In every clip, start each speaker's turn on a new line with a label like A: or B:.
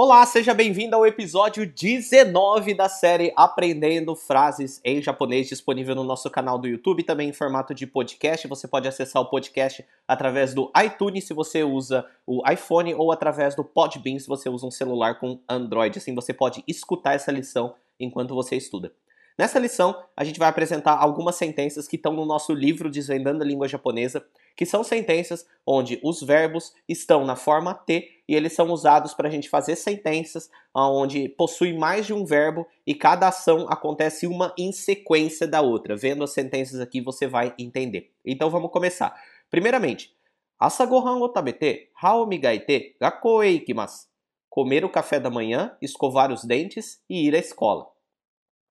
A: Olá, seja bem-vindo ao episódio 19 da série Aprendendo Frases em Japonês, disponível no nosso canal do YouTube, também em formato de podcast. Você pode acessar o podcast através do iTunes se você usa o iPhone ou através do Podbean se você usa um celular com Android. Assim você pode escutar essa lição enquanto você estuda. Nessa lição, a gente vai apresentar algumas sentenças que estão no nosso livro Desvendando a Língua Japonesa, que são sentenças onde os verbos estão na forma T e eles são usados para a gente fazer sentenças onde possui mais de um verbo e cada ação acontece uma em sequência da outra. Vendo as sentenças aqui, você vai entender. Então vamos começar. Primeiramente, Asa gohan o tabete, hao e ikimasu. Comer o café da manhã, escovar os dentes e ir à escola.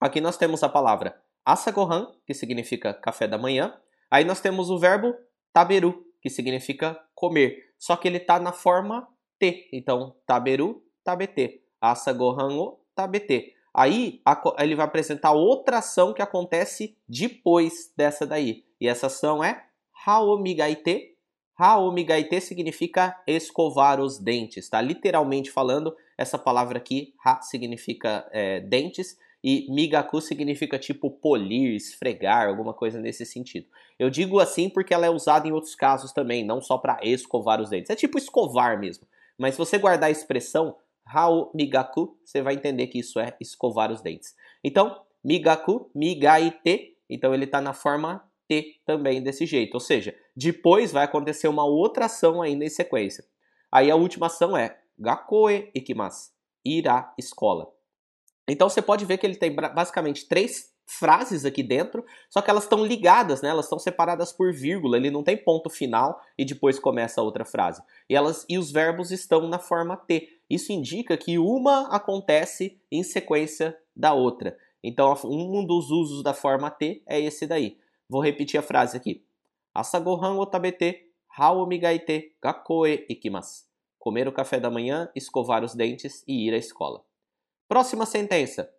A: Aqui nós temos a palavra asagohan, que significa café da manhã. Aí nós temos o verbo taberu, que significa comer. Só que ele está na forma T. Então, taberu, tabete. Asagohan o tabete. Aí ele vai apresentar outra ação que acontece depois dessa daí. E essa ação é haomigaite. Haomigaite significa escovar os dentes, tá? Literalmente falando, essa palavra aqui, ha, significa é, dentes e migaku significa tipo polir, esfregar, alguma coisa nesse sentido. Eu digo assim porque ela é usada em outros casos também, não só para escovar os dentes. É tipo escovar mesmo. Mas se você guardar a expressão hao migaku, você vai entender que isso é escovar os dentes. Então, migaku, migaite, então ele está na forma T também desse jeito. Ou seja, depois vai acontecer uma outra ação ainda em sequência. Aí a última ação é gakoe ikimasu, ir à escola. Então você pode ver que ele tem basicamente três frases aqui dentro, só que elas estão ligadas, né? Elas estão separadas por vírgula, ele não tem ponto final e depois começa a outra frase. E elas e os verbos estão na forma T. Isso indica que uma acontece em sequência da outra. Então um dos usos da forma T é esse daí. Vou repetir a frase aqui. Asagohan otabete, hao migaite, gakoe ikimasu. Comer o café da manhã, escovar os dentes e ir à escola. Próxima sentença.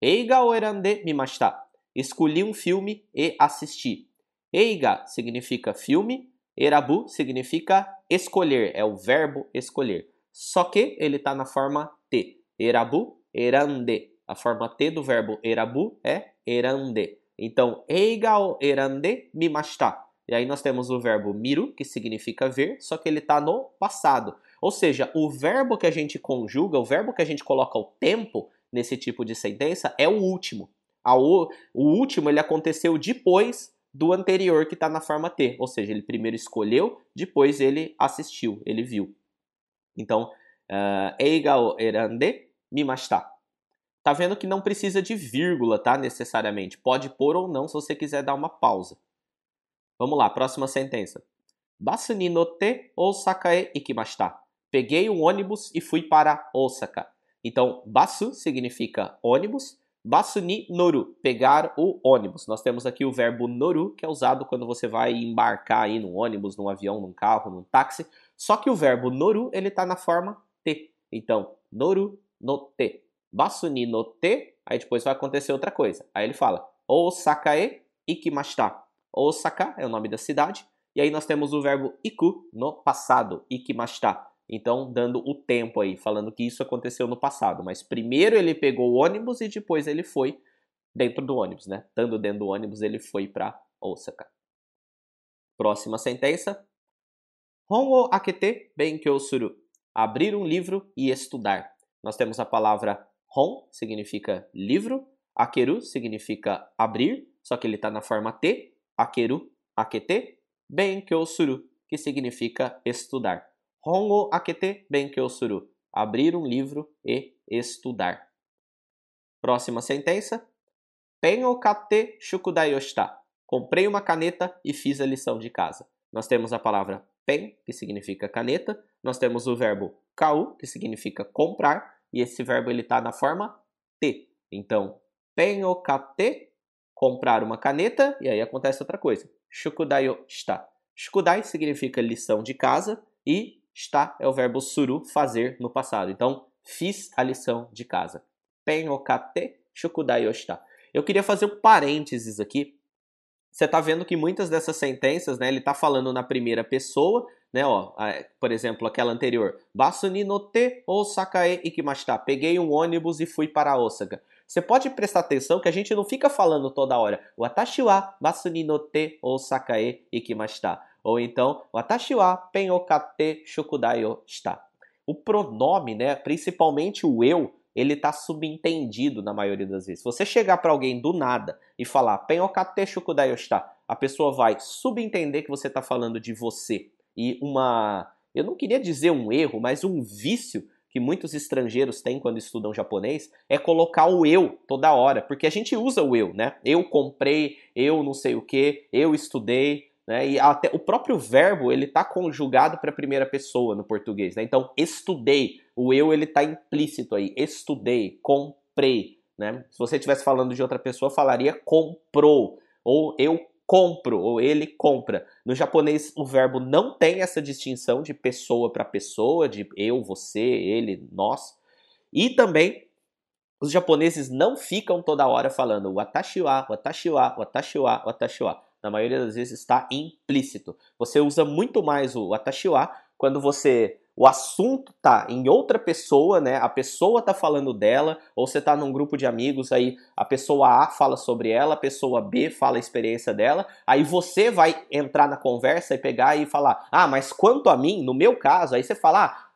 A: Eiga o erande mimashita. Escolhi um filme e assisti. Eiga significa filme, erabu significa escolher, é o verbo escolher. Só que ele está na forma T. Erabu, erande. A forma T do verbo erabu é erande. Então, eiga o erande mimashita. E aí nós temos o verbo miru, que significa ver, só que ele está no passado. Ou seja, o verbo que a gente conjuga, o verbo que a gente coloca o tempo nesse tipo de sentença é o último. O, último ele aconteceu depois do anterior que está na forma T. Ou seja, ele primeiro escolheu, depois ele assistiu, ele viu. Então, uh, eiga erande mimashita. Tá vendo que não precisa de vírgula, tá? Necessariamente. Pode pôr ou não se você quiser dar uma pausa. Vamos lá, próxima sentença. Basu ni notte Osaka e ikimashita. Peguei um ônibus e fui para Osaka. Então, basu significa ônibus, basu ni noru, pegar o ônibus. Nós temos aqui o verbo noru, que é usado quando você vai embarcar aí num ônibus, num avião, num carro, num táxi. Só que o verbo noru, ele está na forma te. Então, noru no te. Basu ni no te, aí depois vai acontecer outra coisa. Aí ele fala, Osaka e ikimashita. Osaka é o nome da cidade. E aí nós temos o verbo iku no passado, ikimashita. Então, dando o tempo aí, falando que isso aconteceu no passado. Mas primeiro ele pegou o ônibus e depois ele foi dentro do ônibus, né? Estando dentro do ônibus, ele foi para Osaka. Próxima sentença. Hon o akete benkyou suru. Abrir um livro e estudar. Nós temos a palavra hon, significa livro. Akeru significa abrir, só que ele está na forma T. Akeru, akete. Benkyou suru, que significa estudar. Hongo akete benkyou suru. Abrir um livro e estudar. Próxima sentença. Pen o kate shukudai. Comprei uma caneta e fiz a lição de casa. Nós temos a palavra pen, que significa caneta. Nós temos o verbo kau, que significa comprar. E esse verbo ele está na forma T. Então, pen o kate, comprar uma caneta. E aí acontece outra coisa. Shukudai yoshita. Shukudai significa lição de casa. E Está é o verbo suru, fazer, no passado. Então, fiz a lição de casa. Penokate shukudai yoshita. Eu queria fazer um parênteses aqui. Você está vendo que muitas dessas sentenças, né, ele está falando na primeira pessoa né? Ó, por exemplo, aquela anterior. Basuni no te Osakae ikimashita. Peguei um ônibus e fui para Osaka. Você pode prestar atenção que a gente não fica falando toda hora. Watashi wa basuni no te Osakae ikimashita. Ou então, Watashi wa penokate shukudai shita. O pronome, né, principalmente o eu, ele está subentendido na maioria das vezes. Se você chegar para alguém do nada e falar penokate shukudai shita, a pessoa vai subentender que você está falando de você. E uma, eu não queria dizer um erro, mas um vício que muitos estrangeiros têm quando estudam japonês é colocar o eu toda hora, porque a gente usa o eu, né? Eu comprei, eu não sei o que, eu estudei, né? E até o próprio verbo ele está conjugado para a primeira pessoa no português, né? Então estudei, o eu ele está implícito aí, estudei, comprei, né? Se você estivesse falando de outra pessoa, falaria comprou ou eu compro ou ele compra. No japonês, o verbo não tem essa distinção de pessoa para pessoa, de eu, você, ele, nós. E também os japoneses não ficam toda hora falando watashi wa, watashi wa, watashi wa, watashi wa. Na maioria das vezes está implícito. Você usa muito mais o watashi wa quando você o assunto tá em outra pessoa, né? A pessoa tá falando dela, ou você tá num grupo de amigos, aí a pessoa A fala sobre ela, a pessoa B fala a experiência dela, aí você vai entrar na conversa e pegar e falar: "Ah, mas quanto a mim, no meu caso", aí você fala: "Ah,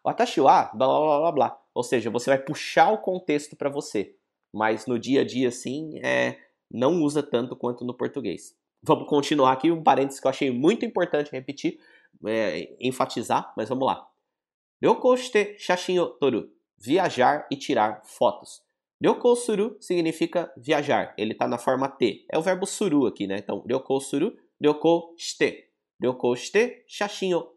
A: blá blá blá blá". Ou seja, você vai puxar o contexto para você. Mas no dia a dia assim, é não usa tanto quanto no português. Vamos continuar aqui um parênteses que eu achei muito importante repetir, é, enfatizar, mas vamos lá. Ryoko shite shashin toru. Viajar e tirar fotos. Ryoko suru significa viajar. Ele está na forma T. É o verbo suru aqui, né? Então, ryoko suru, ryoko shite. Ryoko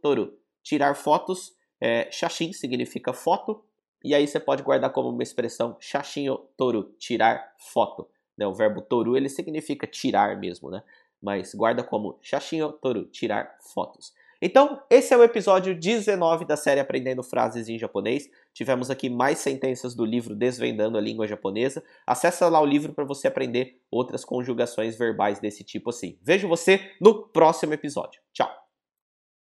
A: toru. Tirar fotos. É, shashin significa foto. E aí você pode guardar como uma expressão shashin toru. Tirar foto. Né? O verbo toru ele significa tirar mesmo, né? Mas guarda como shashin o toru. Tirar fotos. Então, esse é o episódio 19 da série Aprendendo Frases em Japonês. Tivemos aqui mais sentenças do livro Desvendando a Língua Japonesa. Acesse lá o livro para você aprender outras conjugações verbais desse tipo assim. Vejo você no próximo episódio. Tchau!